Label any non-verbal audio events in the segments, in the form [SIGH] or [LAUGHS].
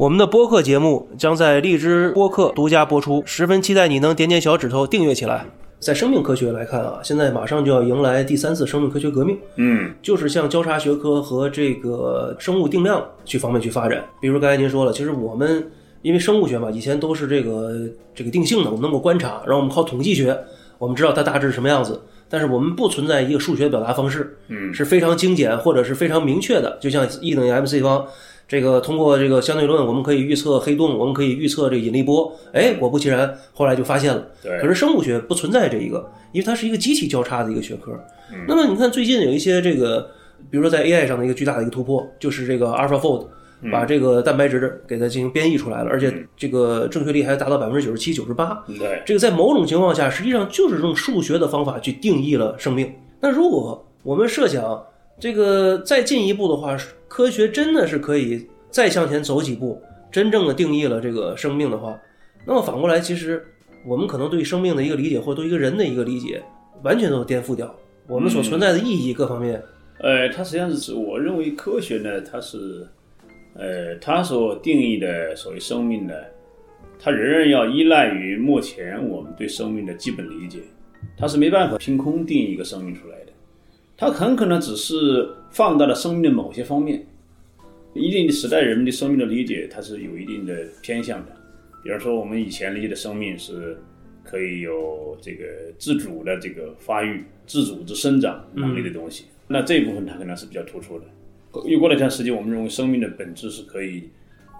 我们的播客节目将在荔枝播客独家播出，十分期待你能点点小指头订阅起来。在生命科学来看啊，现在马上就要迎来第三次生命科学革命。嗯就是向交叉学科和这个生物定量去方面去发展。比如刚才您说了，其实我们因为生物学嘛，以前都是这个这个定性的，我们能够观察，然后我们靠统计学，我们知道它大致是什么样子。但是我们不存在一个数学表达方式，嗯是非常精简或者是非常明确的，就像 E 等于 mc 方。这个通过这个相对论，我们可以预测黑洞，我们可以预测这个引力波。哎，果不其然，后来就发现了。对可是生物学不存在这一个，因为它是一个机器交叉的一个学科。那么你看最近有一些这个，比如说在 AI 上的一个巨大的一个突破，就是这个 AlphaFold 把这个蛋白质给它进行编译出来了，而且这个正确率还达到百分之九十七、九十八。对，这个在某种情况下，实际上就是用数学的方法去定义了生命。那如果我们设想这个再进一步的话，科学真的是可以再向前走几步，真正的定义了这个生命的话，那么反过来，其实我们可能对生命的一个理解，或者对一个人的一个理解，完全都颠覆掉我们所存在的意义各方面。呃，它实际上是我认为科学呢，它是，呃，它所定义的所谓生命呢，它仍然要依赖于目前我们对生命的基本理解，它是没办法凭空定义一个生命出来，它很可能只是放大了生命的某些方面。一定的时代，人们对生命的理解，它是有一定的偏向的。比如说，我们以前理解的生命是可以有这个自主的这个发育、自主之生长能力的东西，那这一部分它可能是比较突出的。又过了一段时间，我们认为生命的本质是可以，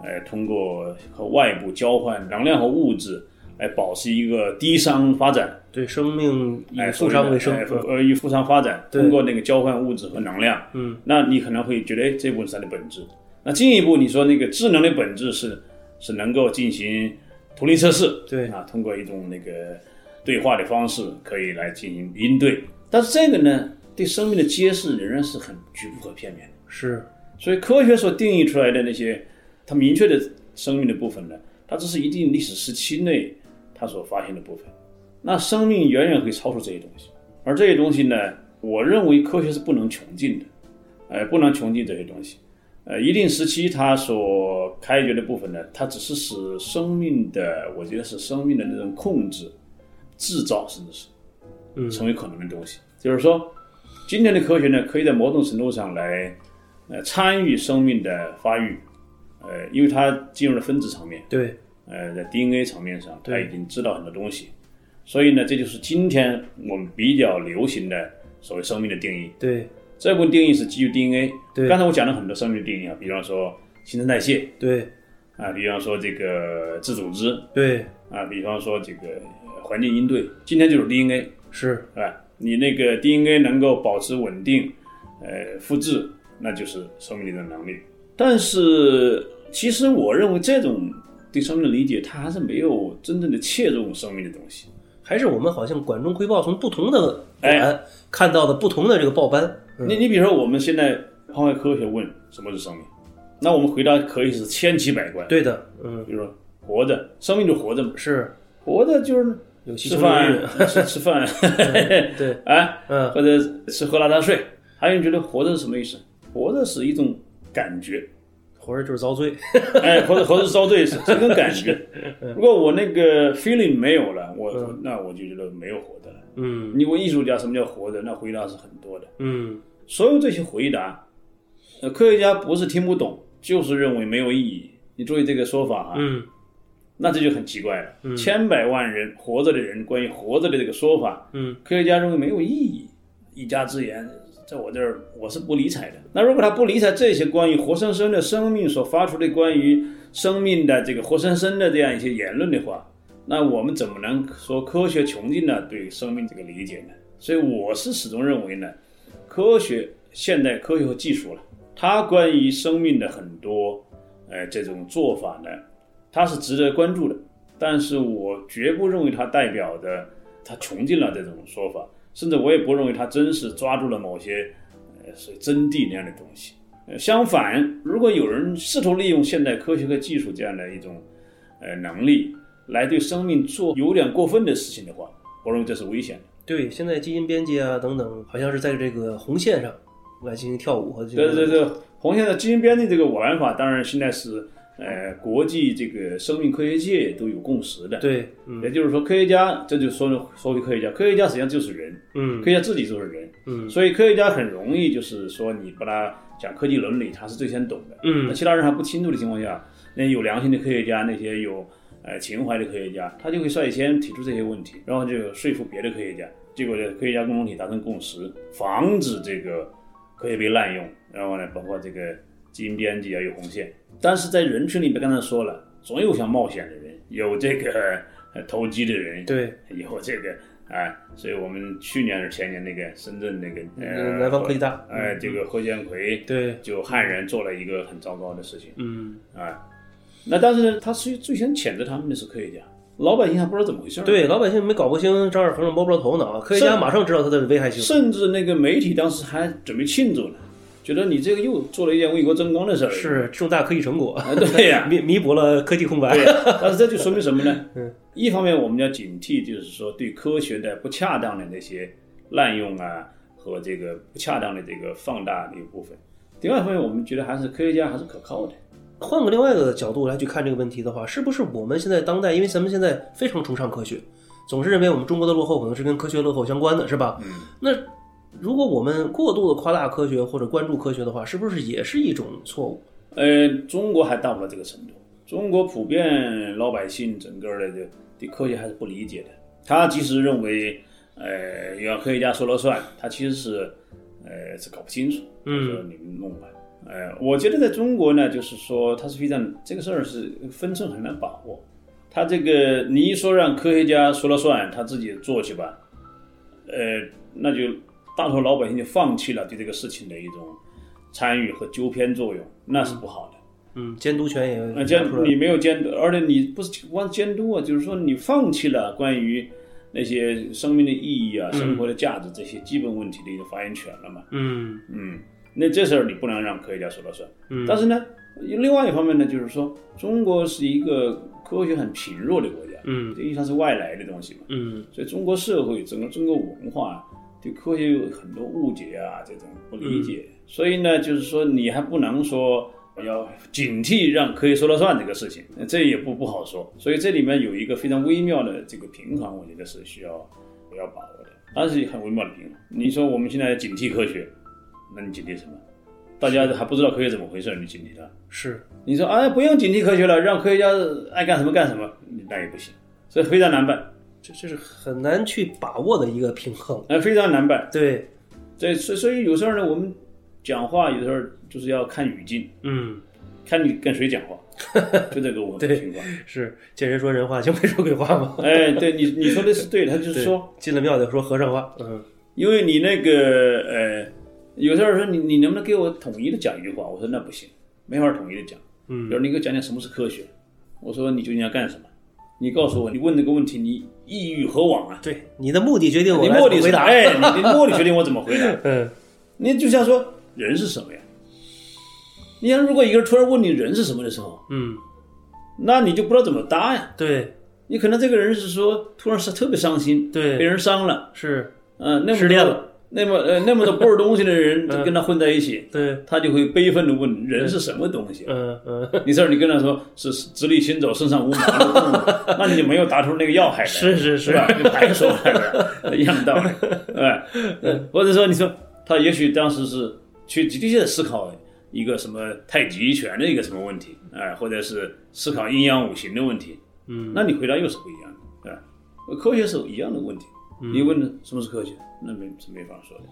呃，通过和外部交换能量和物质来保持一个低伤发展，对生命以哎，负伤为生，哎呃，以负伤发展，通过那个交换物质和能量，嗯，那你可能会觉得，哎，这部分是它的本质。那进一步，你说那个智能的本质是是能够进行图灵测试，对。啊，通过一种那个对话的方式可以来进行应对。但是这个呢，对生命的揭示仍然是很局部和片面的。是。所以科学所定义出来的那些它明确的生命的部分呢，它只是一定历史时期内它所发现的部分。那生命远远可以超出这些东西，而这些东西呢，我认为科学是不能穷尽的，呃，不能穷尽这些东西。呃，一定时期它所开掘的部分呢，它只是使生命的，我觉得是生命的那种控制、制造，甚至是嗯成为可能的东西。就是说，今天的科学呢，可以在某种程度上来呃参与生命的发育，呃，因为它进入了分子层面，对，呃，在 DNA 层面上，他已经知道很多东西，所以呢，这就是今天我们比较流行的所谓生命的定义。对，这部分定义是基于 DNA。对刚才我讲了很多生命的定义啊，比方说新陈代谢对，啊，比方说这个自组织对，啊，比方说这个呃环境应对。今天就是 DNA，是，是吧？你那个 DNA 能够保持稳定，呃，复制，那就是生命力的能力。但是，其实我认为这种对生命的理解，他还是没有真正的切入生命的东西。还是我们好像管中窥豹，从不同的哎馆看到的不同的这个报斑。嗯你你比如说，我们现在抛开科学问什么是生命，那我们回答可以是千奇百怪。，对的，嗯，比如说活着，生命就活着嘛，是活着就是 [LAUGHS] 吃饭，吃吃饭，对，哎，嗯，或者吃喝拉撒睡。还有人觉得活着是什么意思？活着是一种感觉，活着就是遭罪。[LAUGHS] 哎，活着活着遭罪，是是一种感觉。如果 [LAUGHS] 我那个 feeling 没有了，我那我就觉得没有活着了。嗯你问艺术家什么叫活着，那回答是很多的。嗯，所有这些回答，呃，科学家不是听不懂，就是认为没有意义。你注意这个说法啊，嗯那这就很奇怪了。千百万人活着的人，关于活着的这个说法，嗯，科学家认为没有意义，一家之言，在我这儿我是不理睬的。那如果他不理睬这些关于活生生的生命所发出的关于生命的这个活生生的这样一些言论的话，那我们怎么能说科学穷尽了对生命这个理解呢？所以我是始终认为呢，科学现代科学和技术了，它关于生命的很多呃这种做法呢，它是值得关注的。但是我绝不认为它代表的它穷尽了这种说法，甚至我也不认为他真是抓住了某些呃是真谛那样的东西。呃，相反，如果有人试图利用现代科学和技术这样的一种呃能力来对生命做有点过分的事情的话，我认为这是危险的。对，现在基因编辑啊等等，好像是在这个红线上来进行跳舞和这个。对对对，红线的基因编辑这个玩法，当然现在是呃国际这个生命科学界都有共识的。对，嗯也就是说，科学家这就说说回科学家，科学家实际上就是人，嗯科学家自己就是人，嗯所以科学家很容易就是说你把他讲科技伦理，他是最先懂的。嗯那嗯其他人还不清楚的情况下，那有良心的科学家，那些有呃情怀的科学家，他就会率先提出这些问题，然后就说服别的科学家，结果呢，科学家共同体达成共识，防止这个科学被滥用，然后呢，包括这个基因编辑啊，有红线。但是在人群里面，刚才说了，总有想冒险的人，有这个呃投机的人，对，有这个啊，所以我们去年还是前年那个深圳那个呃南方科技大哎，这个贺建奎对，就悍然做了一个很糟糕的事情嗯啊。那但是呢，他最最先谴责他们的是科学家，老百姓还不知道怎么回事儿。对，老百姓没搞不清丈二和尚摸不着头脑，科学家马上知道他的危害性。甚至那个媒体当时还准备庆祝呢，觉得你这个又做了一件为国争光的事儿。是重大科技成果，啊，对呀、[LAUGHS] 弥弥补了科技空白。对，但是这就说明什么呢？[LAUGHS] 嗯，一方面我们要警惕，就是说对科学的不恰当的那些滥用啊和这个不恰当的这个放大的一部分。另外一方面，我们觉得还是科学家还是可靠的。换个另外一个角度来去看这个问题的话，是不是我们现在当代，因为咱们现在非常崇尚科学，总是认为我们中国的落后可能是跟科学落后相关的，是吧？嗯，那如果我们过度的夸大科学或者关注科学的话，是不是也是一种错误？呃，中国还到不了这个程度。中国普遍老百姓整个的这对科学还是不理解的。他即使认为，呃，要科学家说了算，他其实是，呃，是搞不清楚。嗯说你们弄吧。呃，我觉得在中国呢，就是说他是非常这个事儿是分寸很难把握。他这个你一说让科学家说了算，他自己做去吧，呃，那就大多数老百姓就放弃了对这个事情的一种参与和纠偏作用，那是不好的。嗯，监督权也呃，拿监你没有监督，而且你不是光监督啊，就是说你放弃了关于那些生命的意义啊、生活的价值这些基本问题的一个发言权了嘛。嗯。嗯，那这事儿你不能让科学家说了算。嗯。但是呢，另外一方面呢，就是说中国是一个科学很贫弱的国家，嗯。这因为它是外来的东西嘛，嗯。所以中国社会整个中国文化对科学有很多误解啊，这种不理解。所以呢，就是说你还不能说。要警惕让科学说了算这个事情，这也不不好说。所以这里面有一个非常微妙的这个平衡，我觉得是需要要把握的。但是很微妙的平衡。你说我们现在警惕科学，那你警惕什么？大家还不知道科学怎么回事，你警惕它？是你说哎，不用警惕科学了，让科学家爱干什么干什么，那也不行，所以非常难办，这这是很难去把握的一个平衡。哎，非常难办。对，对所所以有时候呢，我们讲话有时候就是要看语境，嗯，看你跟谁讲话，就这个我对情况。是见人说人话，见鬼说鬼话嘛。哎，对你你说的是对的，他就 [LAUGHS] 是说，进了庙得说和尚话。嗯因为你那个呃，有时候说你你能不能给我统一的讲一句话？我说那不行，没法统一的讲。嗯比如你给我讲讲什么是科学，我说你究竟要干什么？你告诉我，你问这个问题，你意欲何往啊？对，你的目的决定我你来目的是怎么回答。哎，你 [LAUGHS] 的目的决定我怎么回答。[LAUGHS] 嗯你就像说人是什么呀？你想，如果一个人突然问你人是什么的时候，嗯，那你就不知道怎么答呀。对你可能这个人是说突然是特别伤心，对被人伤了，是，嗯、失恋了，那么呃那么多不是东西的人 [LAUGHS] 嗯。跟他混在一起，对，他就会悲愤的问人是什么东西？嗯嗯，[LAUGHS] 你这儿你跟他说是直立行走、身上无毛的动物，那你就没有答出那个要害来，[LAUGHS] 是是是吧？就白说来了，一样的道理，哎，呃或者说你说他也许当时是去的确思考一个什么太极拳的一个什么问题，哎，或者是思考阴阳五行的问题，嗯，那你回答又是不一样的，对吧？科学是有一样的问题，你问什么是科学，那没是没法说的。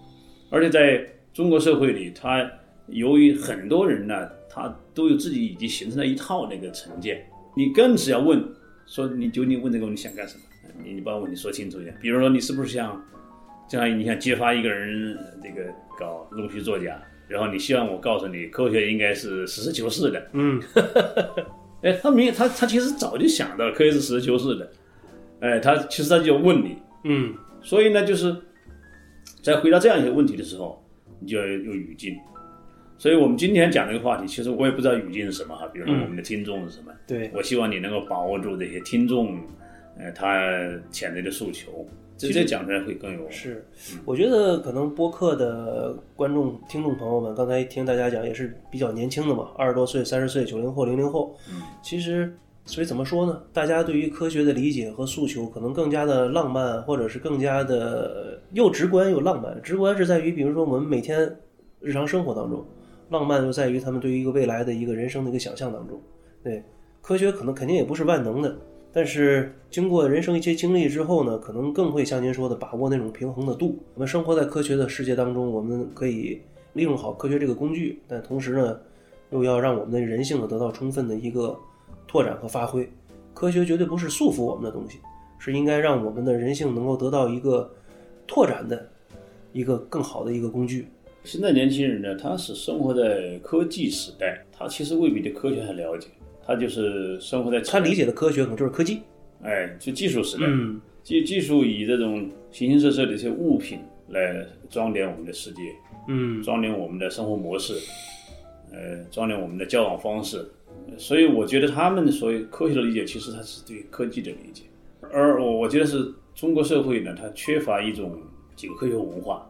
而且在中国社会里，他由于很多人呢，他都有自己已经形成了一套那个成见，你更是要问，说你究竟问这个问题想干什么？你你把问题说清楚一点。比如说，你是不是想，将来你想揭发一个人这个搞弄虚作假，然后你希望我告诉你，科学应该是实事求是的，嗯，[LAUGHS] 哎，他明他他其实早就想到科学是实事求是的，哎，他其实他就问你，嗯所以呢，就是在回答这样一些问题的时候，你就要有有语境。所以我们今天讲这个话题，其实我也不知道语境是什么哈，比如说嗯我们的听众是什么，对，我希望你能够把握住这些听众，呃，他潜在的诉求，直接讲出来会更有是，我觉得可能播客的观众、听众朋友们，刚才听大家讲也是比较年轻的嘛，二十多岁、三十岁、九零后、零零后。嗯，其实，所以怎么说呢？大家对于科学的理解和诉求，可能更加的浪漫，或者是更加的又直观又浪漫。直观是在于，比如说我们每天日常生活当中，浪漫就在于他们对于一个未来的一个人生的一个想象当中。对，科学可能肯定也不是万能的，但是经过人生一些经历之后呢，可能更会像您说的把握那种平衡的度。我们生活在科学的世界当中，我们可以利用好科学这个工具，但同时呢，又要让我们的人性呢得到充分的一个拓展和发挥。科学绝对不是束缚我们的东西，是应该让我们的人性能够得到一个拓展的一个更好的一个工具。现在年轻人呢，他是生活在科技时代，他其实未必对科学很了解，他就是生活在他理解的科学可能就是科技。哎，就技术时代，嗯技技术以这种形形色色的一些物品来装点我们的世界，嗯装点我们的生活模式，呃，装点我们的交往方式。所以我觉得他们所谓科学的理解，其实它是对科技的理解。而我我觉得是中国社会呢，它缺乏一种这个科学文化，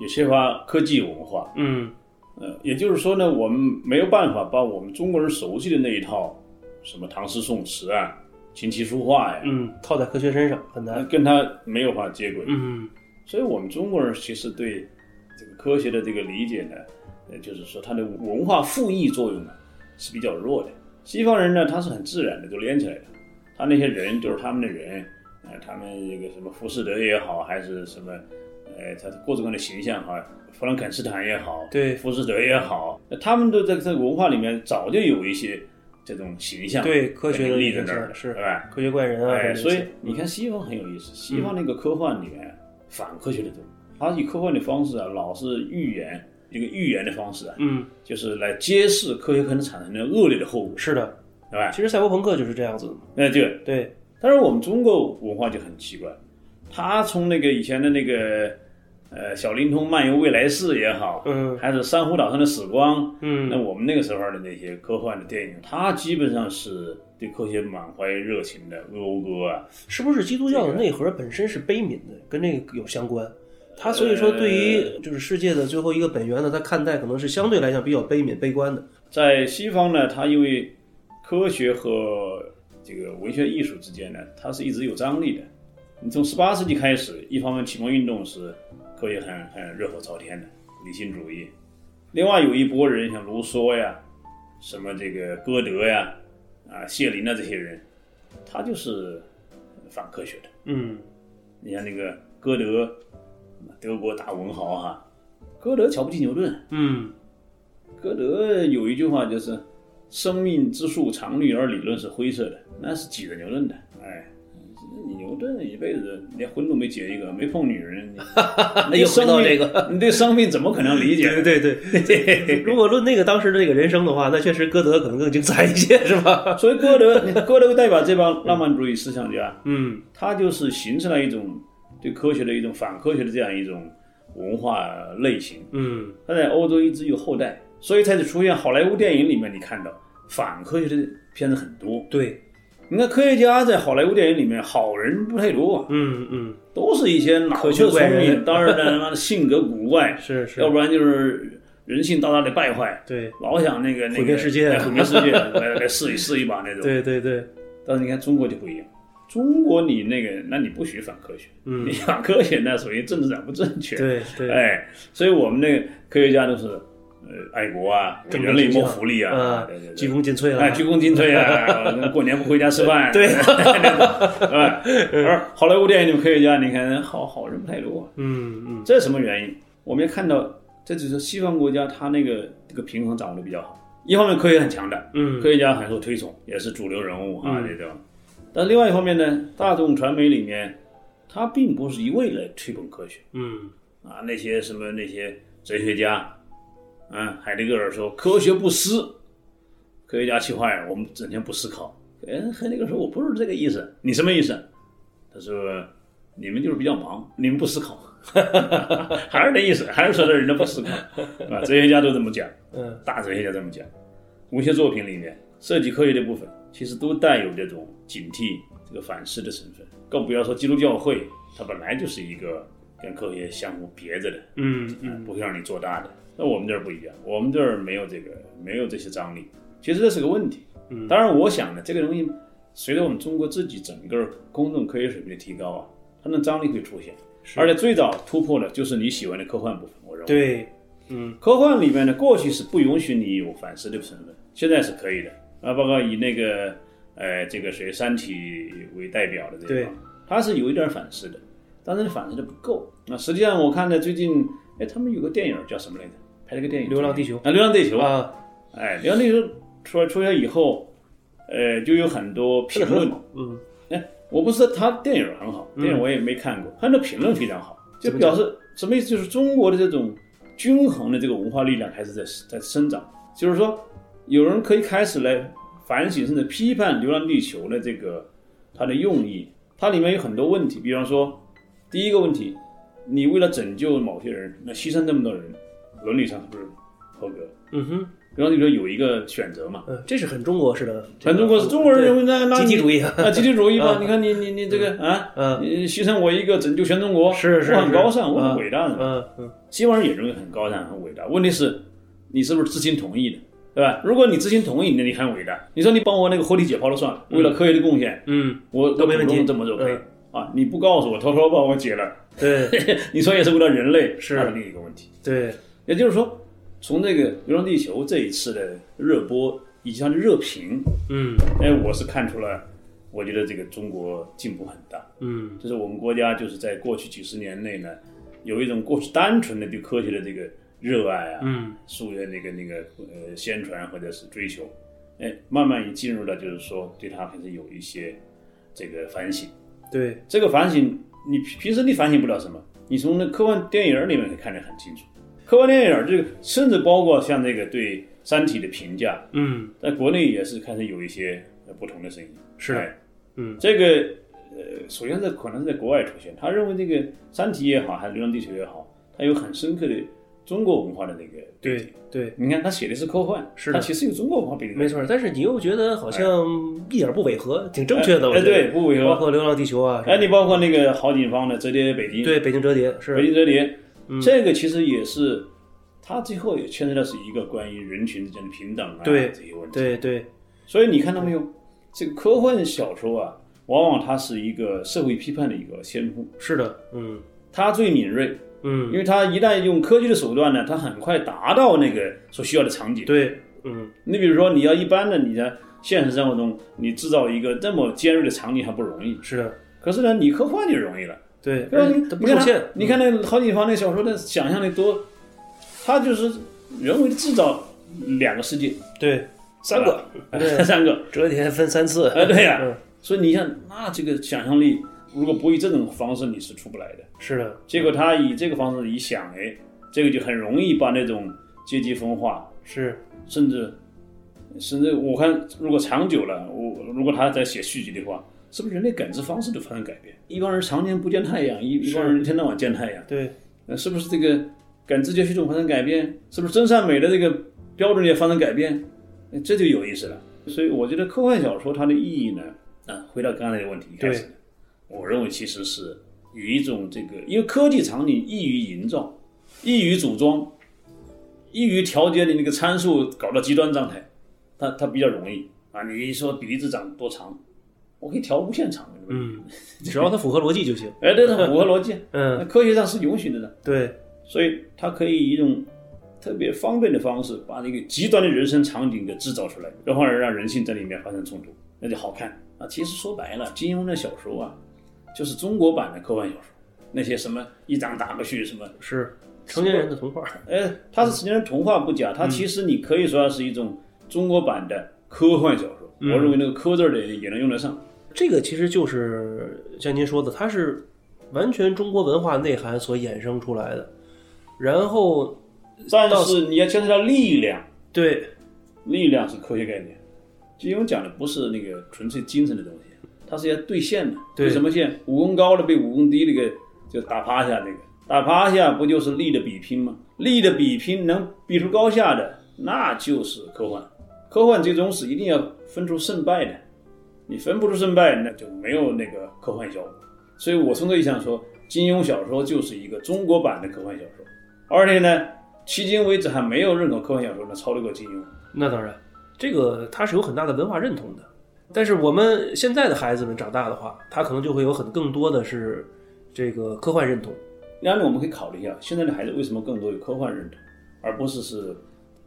也缺乏科技文化。嗯呃，也就是说呢，我们没有办法把我们中国人熟悉的那一套，什么唐诗宋词啊、琴棋书画呀，嗯，套在科学身上很难。跟它没有法接轨。嗯所以我们中国人其实对这个科学的这个理解呢，呃，就是说它的文化复议作用呢是比较弱的。西方人呢，他是很自然的就连起来的，他那些人就是他们的人，呃，他们这个什么浮士德也好，还是什么，呃，他各种各样的形象哈，弗兰肯斯坦也好，对浮士德也好，那他们都在这个文化里面早就有一些这种形象，对科学的立在那儿了，是对吧？科学怪人啊，哎，所以你看西方很有意思，西方那个科幻里面反科学的多，他以科幻的方式啊，老是预言一个预言的方式啊，嗯，就是来揭示科学可能产生的恶劣的后果，是的，对吧？其实赛博朋克就是这样子的嘛。哎，对。对，但是我们中国文化就很奇怪，他从那个以前的那个呃小灵通漫游未来世也好，嗯还是珊瑚岛上的死光，嗯那嗯我们那个时候的那些科幻的电影，它基本上是对科学满怀热情的，讴歌啊，是不是基督教的内核本身是悲悯的，跟这个有相关？他所以说对于就是世界的最后一个本源呢，他看待可能是相对来讲比较悲悯、悲观的。在西方呢，它因为科学和这个文学艺术之间呢，它是一直有张力的。你从十八世纪开始，一方面启蒙运动是可以很很热火朝天的理性主义，另外有一波人像卢梭呀，什么这个歌德呀，啊谢林啊这些人，他就是反科学的。嗯你像那个歌德，德国大文豪哈，歌德瞧不起牛顿。嗯歌德有一句话就是“生命之树常绿，而理论是灰色的”，那是挤着牛顿的。哎，你牛顿一辈子连婚都没结一个，没碰女人，你 [LAUGHS] 你对又回到这个，[LAUGHS] 你对生命怎么可能理解？对 [LAUGHS] 对对，如果论那个当时的这个人生的话，那确实歌德可能更精彩一些，是吧？所以歌德，歌德代表这帮浪漫主义思想家，嗯他就是形成了一种对科学的一种反科学的这样一种文化类型。嗯他在欧洲一直有后代，所以才出现好莱坞电影里面，你看到反科学的片子很多。对，你看科学家在好莱坞电影里面，好人不太多啊，嗯嗯都是一些脑子聪明，当然呢，他妈的性格古怪，[LAUGHS] 是是要，不然就是人性大大的败坏，对老想那个那个毁灭世界哎毁灭世界，来来试一试一把那种。对对对，但是你看中国就不一样，中国你那个，那你不许反科学，嗯你反科学那属于政治上不正确。对 [LAUGHS] 对，哎，所以我们那个科学家都是呃爱国啊，给人类谋福利啊鞠躬尽瘁了，哎，鞠躬尽瘁啊！[LAUGHS] 过年不回家吃饭，对？[LAUGHS] 而好莱坞电影里面科学家，你看好好人不太多，嗯嗯这是什么原因？我们也看到，这只是西方国家它那个这个平衡掌握的比较好。一方面科学很强的，嗯科学家很受推崇，也是主流人物啊嗯这种。但另外一方面呢，大众传媒里面，它并不是一味的吹捧科学。嗯。啊，那些什么那些哲学家，啊，海德格尔说科学不思，科学家气坏了，我们整天不思考。哎，黑那个说我不是这个意思，你什么意思？他说你们就是比较忙，你们不思考，[LAUGHS] 还是那意思，还是说这人家不思考，啊，哲学家都这么讲，嗯，大哲学家这么讲，文学作品里面涉及科学的部分，其实都带有这种警惕、这个反思的成分，更不要说基督教会，它本来就是一个跟科学相互别着的，嗯嗯，不会让你做大的。那我们这儿不一样，我们这儿没有这个，没有这些张力。其实这是个问题。嗯，当然，我想呢，这个东西随着我们中国自己整个公众科学水平的提高啊，它的张力会出现。而且最早突破的就是你喜欢的科幻部分，我认为。对，嗯，科幻里面呢，过去是不允许你有反思的成分，现在是可以的啊。包括以那个，呃，这个谁《三体》为代表的这个，他是有一点反思的，但是反思的不够。那实际上我看呢，最近，哎，他们有个电影叫什么来着？拍了个电影《流浪地球》啊，《流浪地球》啊，哎，《流浪地球》出来出来以后，呃，就有很多评论，嗯，哎，我不是说他电影很好，电影我也没看过，很多评论非常好，就表示什么意思？就是中国的这种均衡的这个文化力量开始在在生长，就是说有人可以开始来反省甚至批判《流浪地球》的这个它的用意，它里面有很多问题，比方说第一个问题，你为了拯救某些人，那牺牲这么多人，伦理上是不是合格？嗯哼。比方你说有一个选择嘛，嗯，这是很中国式的，很中国是中国人认为那那 [LAUGHS] 集体主义啊，集体主义嘛。[LAUGHS] 你看你你你这个啊，嗯，你牺牲我一个拯救全中国，是是，我很高尚，我很伟大的，嗯嗯，西方人也认为很高尚很伟大。问题是，你是不是知情同意的，对吧？如果你知情同意，那你很伟大。你说你帮我那个活体解剖了算了，为了科学的贡献，嗯，我都没问题，这么做可以啊。你不告诉我，偷偷帮我解了，对，[LAUGHS] 你说也是为了人类，是另一个问题。对，也就是说。从这个《流浪地球》这一次的热播以及它的热评，嗯，哎，我是看出了，我觉得这个中国进步很大，嗯，就是我们国家就是在过去几十年内呢，有一种过去单纯的对科学的这个热爱啊，嗯，树的那个那个呃宣传或者是追求，哎，慢慢也进入了就是说对他开始有一些这个反省，对，这个反省你平时你反省不了什么，你从那科幻电影里面可以看得很清楚。科幻电影这个，甚至包括像这个对《三体》的评价，嗯，在国内也是开始有一些不同的声音。是，嗯，这个呃，首先在可能是在国外出现，他认为这个《三体》也好，还是《流浪地球》也好，它有很深刻的中国文化的那个背景。对，你看他写的是科幻，是他其实有中国文化背景。没错，但是你又觉得好像一点不违和，挺正确的。哎，对，不违和。包括《流浪地球》啊，哎，你包括那个郝景芳的《折叠北京》，对，《北京折叠》是《北京折叠》，这个其实也是。他最后也牵扯到是一个关于人群之间的平等啊这些问题。对对，所以你看到没有，这个科幻小说啊，往往它是一个社会批判的一个先锋。是的，嗯，它最敏锐，嗯，因为它一旦用科技的手段呢，它很快达到那个所需要的场景。对，嗯，你比如说你要一般的你在现实生活中，你制造一个这么尖锐的场景还不容易。是的，可是呢，你科幻就容易了。对，对吧？你不受限。你看那郝景芳那小说的想象力多。他就是人为的制造两个世界，对，三个，[LAUGHS] 三个折叠分三次，哎，对呀，所以你像那这个想象力，如果不以这种方式，你是出不来的。是的，结果他以这个方式一想，哎，这个就很容易把那种阶级分化，是，甚至甚至我看，如果长久了，我如果他在写续集的话，是不是人类感知方式都发生改变？一帮人常年不见太阳，一一帮人一天到晚见太阳，对，那是不是这个？感知觉系统发生改变，是不是真善美的这个标准也发生改变？这就有意思了。所以我觉得科幻小说它的意义呢，啊，回到刚才的问题一开始，我认为其实是有一种这个，因为科技场景易于营造，易于组装，易于调节的那个参数搞到极端状态，它它比较容易啊。你说鼻子长多长，我可以调无限长，嗯，只要它符合逻辑就行。哎，对，它符合逻辑，[LAUGHS] 嗯，科学上是允许的呢，对。所以它可以以一种特别方便的方式，把那个极端的人生场景给制造出来，然后让人性在里面发生冲突，那就好看啊。其实说白了，金庸的小说啊，就是中国版的科幻小说，那些什么一掌打过去，什么是成年人的童话。哎，它是成年人童话不假，它其实你可以说它是一种中国版的科幻小说。我认为那个“科”字儿的也能用得上。这个其实就是像您说的，它是完全中国文化内涵所衍生出来的。然后，但是你要牵扯到力量，对，力量是科学概念。金庸讲的不是那个纯粹精神的东西，它是要兑现的。对什么线？武功高的被武功低的给就打趴下那个，打趴下不就是力的比拼吗？力的比拼能比出高下的，那就是科幻。科幻最终是一定要分出胜败的，你分不出胜败，那就没有那个科幻效果。所以我从这意义上说，金庸小说就是一个中国版的科幻小说，而且呢，迄今为止还没有任何科幻小说能超得过金庸。那当然，这个它是有很大的文化认同的。但是我们现在的孩子们长大的话，他可能就会有很更多的是这个科幻认同。然后我们可以考虑一下，现在的孩子为什么更多有科幻认同，而不是是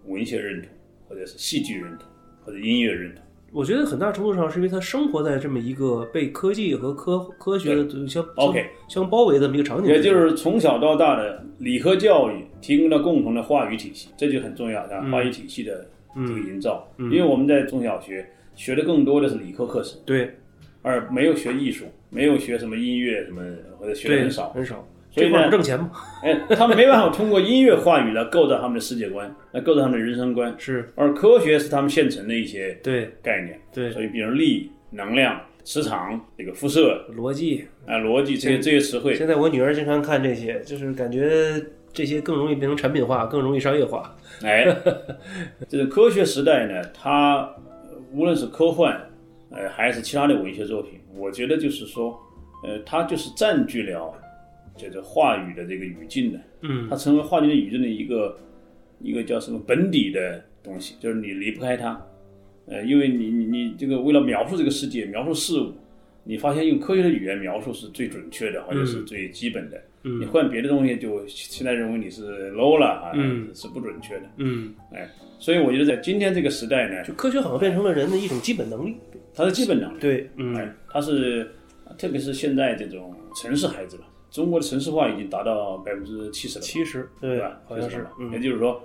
文学认同，或者是戏剧认同，或者音乐认同。我觉得很大程度上是因为他生活在这么一个被科技和科科学的相 OK 相相包围的这么一个场景，也就是从小到大的理科教育提供了共同的话语体系，这就很重要啊，话语体系的这个营造。因为我们在中小学学的更多的是理科课程，对而没有学艺术，没有学什么音乐什么，或者学的对很少。很少，所以呢这块儿不挣钱嘛，哎，他们没办法通过音乐话语来构造他们的世界观，来构造他们的人生观。是而科学是他们现成的一些对概念，对所以比如力、能量、磁场、这个辐射逻辑。啊、逻辑这些这些词汇，现在我女儿经常看这些，就是感觉这些更容易变成产品化，更容易商业化。[LAUGHS] 哎，这个科学时代呢，它呃无论是科幻，呃，还是其他的文学作品，我觉得就是说，呃，它就是占据了这个话语的这个语境的，嗯。它成为话语的语境的一个一个叫什么本底的东西，就是你离不开它，呃，因为你你你这个为了描述这个世界，描述事物，你发现用科学的语言描述是最准确的，或者是最基本的。你换别的东西，就现在认为你是 low 了啊，嗯是不准确的。嗯，哎，所以我觉得在今天这个时代呢，就科学好像变成了人的一种基本能力。它是基本能力，对，嗯哎，它是特别是现在这种城市孩子吧，中国的城市化已经达到百分之七十了吧，七十，对对吧？好像是70了，嗯也就是说，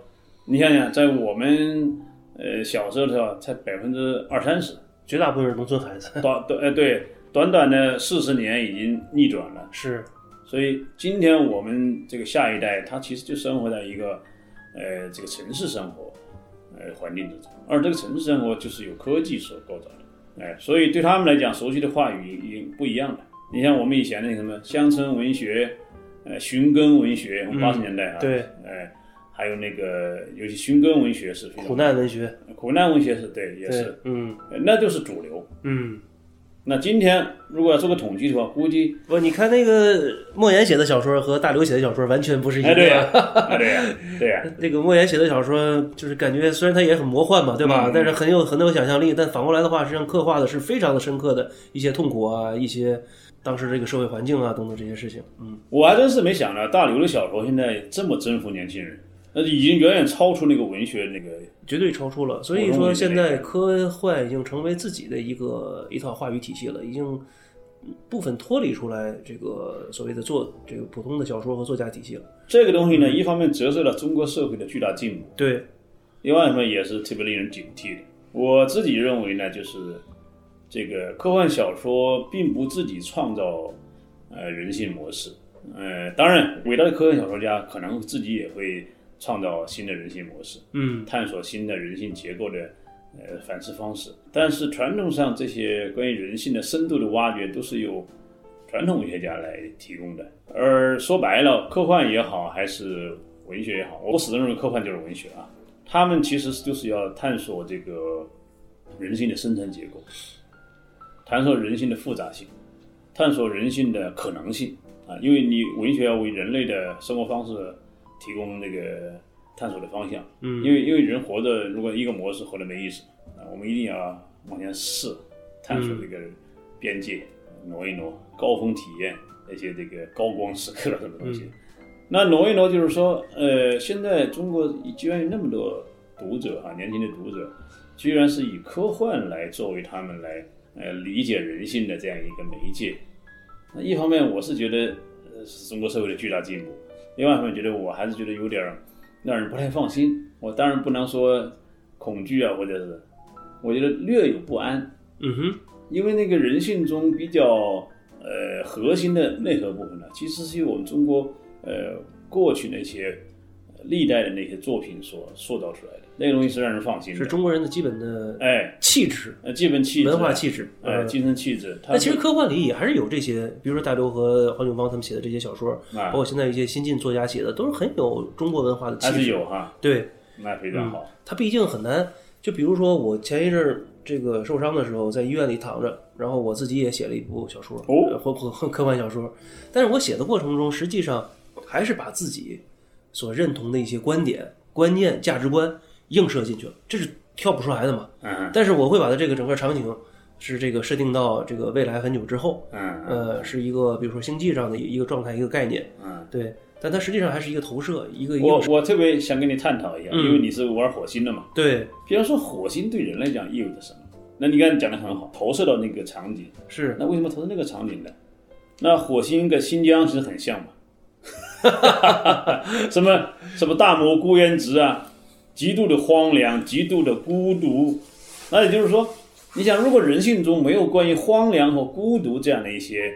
你想想，在我们呃小时候的时候，才百分之二三十，绝大部分是农村孩子。短短呃对，短短的四十年已经逆转了。是，所以今天我们这个下一代，他其实就生活在一个呃这个城市生活呃环境之中，而这个城市生活就是由科技所构造的，哎，所以对他们来讲，熟悉的话语已经不一样了。你像我们以前那个什么乡村文学，呃寻根文学，我们八十年代啊，对，哎，还有那个尤其寻根文学是非常苦难文学，苦难文学是对，也是，，嗯呃那就是主流。嗯。那今天如果要做个统计的话，估计不，你看那个莫言写的小说和大刘写的小说完全不是一个。哎对呀、[LAUGHS] 哎对呀、对呀、这个莫言写的小说，就是感觉虽然他也很魔幻嘛，对吧？嗯但是很有很有想象力。但反过来的话，实际上刻画的是非常的深刻的一些痛苦啊，一些当时这个社会环境啊等等这些事情。嗯，我还真是没想到大刘的小说现在这么征服年轻人，那已经远远超出那个文学那个。绝对超出了。所以说，现在科幻已经成为自己的一个一套话语体系了，已经部分脱离出来这个所谓的作这个普通的小说和作家体系了。这个东西呢，一方面折射了中国社会的巨大进步，对，另外一方面也是特别令人警惕的。我自己认为呢，就是这个科幻小说并不自己创造呃人性模式，呃，当然伟大的科幻小说家可能自己也会创造新的人性模式，嗯，探索新的人性结构的呃反思方式。但是传统上这些关于人性的深度的挖掘，都是由传统文学家来提供的。而说白了，科幻也好，还是文学也好，我始终认为科幻就是文学啊。他们其实就是要探索这个人性的深层结构，探索人性的复杂性，探索人性的可能性啊。因为你文学要为人类的生活方式提供那个探索的方向。嗯因为因为人活着，如果一个模式活着没意思啊，我们一定要往前试，探索这个边界，挪一挪，高峰体验那些这个高光时刻什么东西。那挪一挪就是说，呃，现在中国居然有那么多读者啊，年轻的读者，居然是以科幻来作为他们来呃理解人性的这样一个媒介。那一方面，我是觉得呃是中国社会的巨大进步；，另外一方面，觉得我还是觉得有点儿让人不太放心。我当然不能说恐惧啊，或者是我觉得略有不安，嗯哼，因为那个人性中比较呃核心的内核部分呢，其实是由我们中国呃过去那些呃历代的那些作品所塑造出来的，那个东西是让人放心的。是中国人的基本的哎，气质、呃，基本气质、文化气质。哎，呃精神气质。它那其实科幻里也还是有这些，比如说大刘和黄景芳他们写的这些小说，啊包括现在一些新晋作家写的，都是很有中国文化的气还质。是有哈，对，那非常好。他毕竟很难。就比如说我前一阵儿这个受伤的时候，在医院里躺着，然后我自己也写了一部小说，哦呃或或科幻小说。但是我写的过程中，实际上还是把自己所认同的一些观点、观念、价值观映射进去了，这是跳不出来的嘛。嗯但是我会把它这个整个场景是这个设定到这个未来很久之后，嗯呃，是一个比如说星际上的一个状态、一个概念，嗯，对。但它实际上还是一个投射，一个我我特别想跟你探讨一下，嗯因为你是玩火星的嘛。对，比方说，火星对人来讲意味着什么？那你刚才讲的很好，投射到那个场景，是那为什么投射那个场景呢？那火星跟新疆其实很像嘛，哈哈哈哈什么什么大漠孤烟直啊，极度的荒凉，极度的孤独。那也就是说，你想，如果人性中没有关于荒凉和孤独这样的一些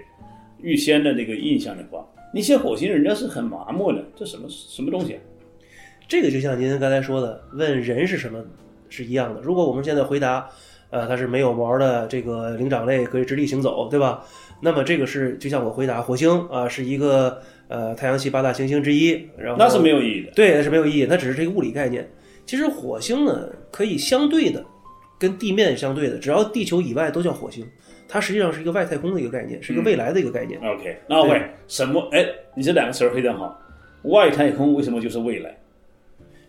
预先的那个印象的话，你写火星人家是很麻木的，这什么什么东西啊？这个就像您刚才说的，问人是什么是一样的。如果我们现在回答，呃，它是没有毛的这个灵长类，可以直立行走，对吧？那么这个是就像我回答火星啊、是一个呃太阳系八大行星之一，然后那是没有意义的。对，那是没有意义，它只是这个物理概念。其实火星呢，可以相对的跟地面相对的，只要地球以外都叫火星。它实际上是一个外太空的一个概念，是一个未来的一个概念。OK，那喂，什么？哎，你这两个词儿非常好。外太空为什么就是未来？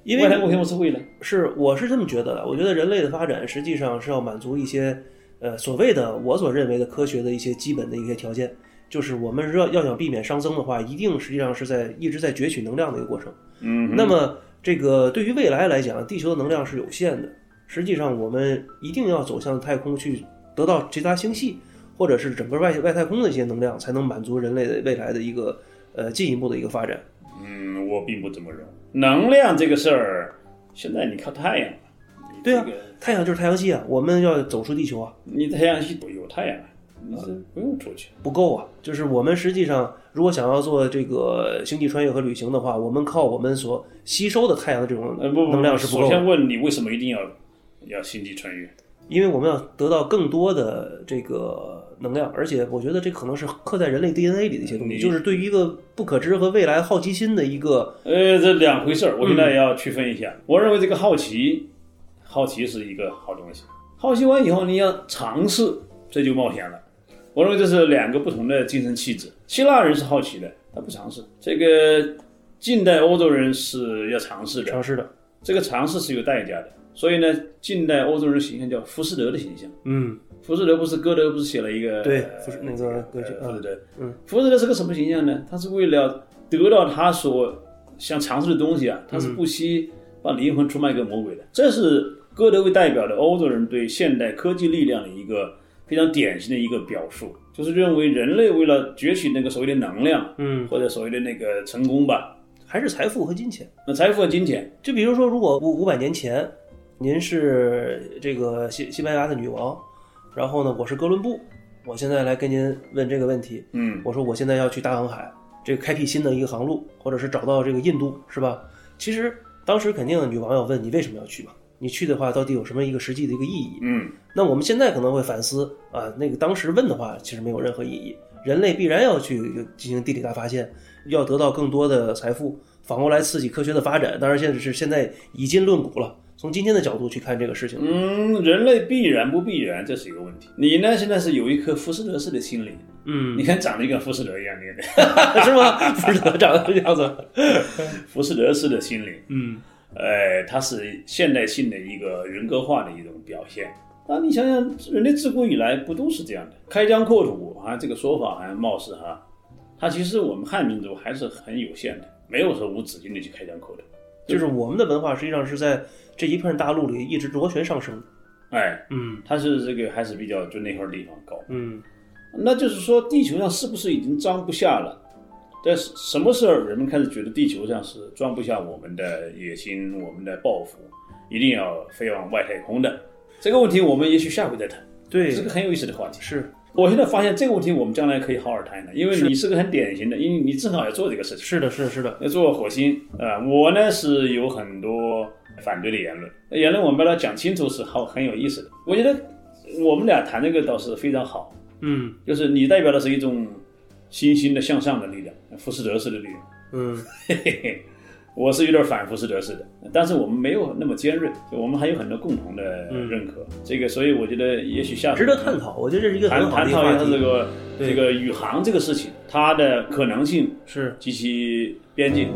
因为外太空为什么是未来？是我是这么觉得的，我觉得人类的发展实际上是要满足一些呃所谓的我所认为的科学的一些基本的一些条件，就是我们要要想避免熵增的话，一定实际上是在一直在攫取能量的一个过程。嗯，那么这个对于未来来讲，地球的能量是有限的，实际上我们一定要走向太空去得到其他星系或者是整个外外太空的一些能量，才能满足人类的未来的一个呃进一步的一个发展。嗯，我并不这么认为。能量这个事儿，现在你靠太阳，你对啊太阳就是太阳系啊，我们要走出地球啊。你太阳系有太阳，你是不用出去。不够啊！就是我们实际上，如果想要做这个星际穿越和旅行的话，我们靠我们所吸收的太阳的这种能量是不够的，首先问你为什么一定要要星际穿越？因为我们要得到更多的这个能量，而且我觉得这可能是刻在人类 DNA 里的一些东西，就是对于一个不可知和未来好奇心的一个呃，这两回事儿，我现嗯在也要区分一下。我认为这个好奇，好奇是一个好东西。好奇完以后，你要尝试，这就冒险了。我认为这是两个不同的精神气质。希腊人是好奇的，他不尝试；这个近代欧洲人是要尝试的，尝试的。这个尝试是有代价的。所以呢，近代欧洲人形象叫浮士德的形象。嗯，浮士德不是歌德不是写了一个对呃浮士那个歌剧呃浮士德，嗯，浮士德是个什么形象呢？他是为了得到他所想尝试的东西啊，他是不惜把灵魂出卖给魔鬼的。这是歌德为代表的欧洲人对现代科技力量的一个非常典型的一个表述，就是认为人类为了攫取那个所谓的能量，嗯，或者所谓的那个成功吧，还是财富和金钱。那财富和金钱，就比如说，如果五五百年前，您是这个西西班牙的女王，然后呢，我是哥伦布，我现在来跟您问这个问题，嗯，我说我现在要去大航海，这个开辟新的一个航路，或者是找到这个印度，是吧？其实当时肯定女王要问你为什么要去嘛？你去的话，到底有什么一个实际的一个意义？嗯，那我们现在可能会反思啊，那个当时问的话，其实没有任何意义。人类必然要去进行地理大发现，要得到更多的财富，反过来刺激科学的发展。当然，现在是现在以今论古了，从今天的角度去看这个事情。嗯，人类必然不必然，这是一个问题。你呢，现在是有一颗浮士德式的心灵，嗯，你看长得就跟浮士德一样，那个 [LAUGHS] 是吗？浮士德长得这样子。[LAUGHS] 浮士德式的心灵，嗯，呃，它是现代性的一个人格化的一种表现。那你想想，人类自古以来不都是这样的？开疆扩土啊，这个说法好像貌似哈，它其实我们汉民族还是很有限的，没有说无止境的去开疆扩土。就是我们的文化实际上是在这一片大陆里一直螺旋上升的。哎，嗯它是这个还是比较就那块地方高。嗯那就是说，地球上是不是已经装不下了？在什么时候人们开始觉得地球上是装不下我们的野心、我们的抱负，一定要飞往外太空的？这个问题我们也许下回再谈，对这，是个很有意思的话题。是我现在发现这个问题，我们将来可以好好谈谈，因为你是个很典型的，因为你正好要做这个事情，是的，是的，是的，要做火星啊、呃我呢是有很多反对的言论，言论我们把它讲清楚是好很有意思的。我觉得我们俩谈这个倒是非常好，嗯就是你代表的是一种新兴的向上的力量，福斯德式的力量。嗯，嘿嘿嘿，我是有点反福斯德式的，但是我们没有那么尖锐，我们还有很多共同的认可。这个，所以我觉得也许下值得探讨。我觉得这是一个谈很好的探讨一下。这个这个宇航这个事情，它的可能性是及其边界。